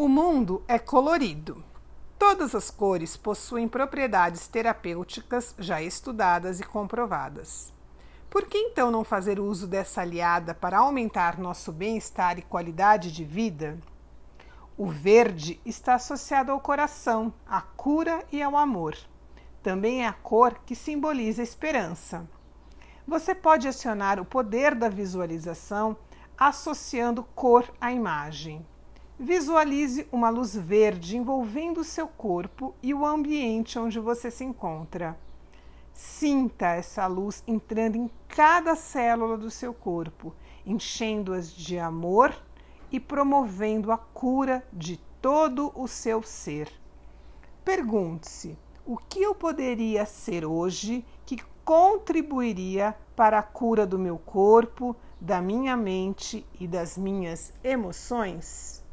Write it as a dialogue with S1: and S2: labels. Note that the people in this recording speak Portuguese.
S1: O mundo é colorido. Todas as cores possuem propriedades terapêuticas já estudadas e comprovadas. Por que então não fazer uso dessa aliada para aumentar nosso bem-estar e qualidade de vida? O verde está associado ao coração, à cura e ao amor. Também é a cor que simboliza a esperança. Você pode acionar o poder da visualização associando cor à imagem. Visualize uma luz verde envolvendo seu corpo e o ambiente onde você se encontra. Sinta essa luz entrando em cada célula do seu corpo, enchendo-as de amor e promovendo a cura de todo o seu ser. Pergunte-se: o que eu poderia ser hoje que contribuiria para a cura do meu corpo, da minha mente e das minhas emoções?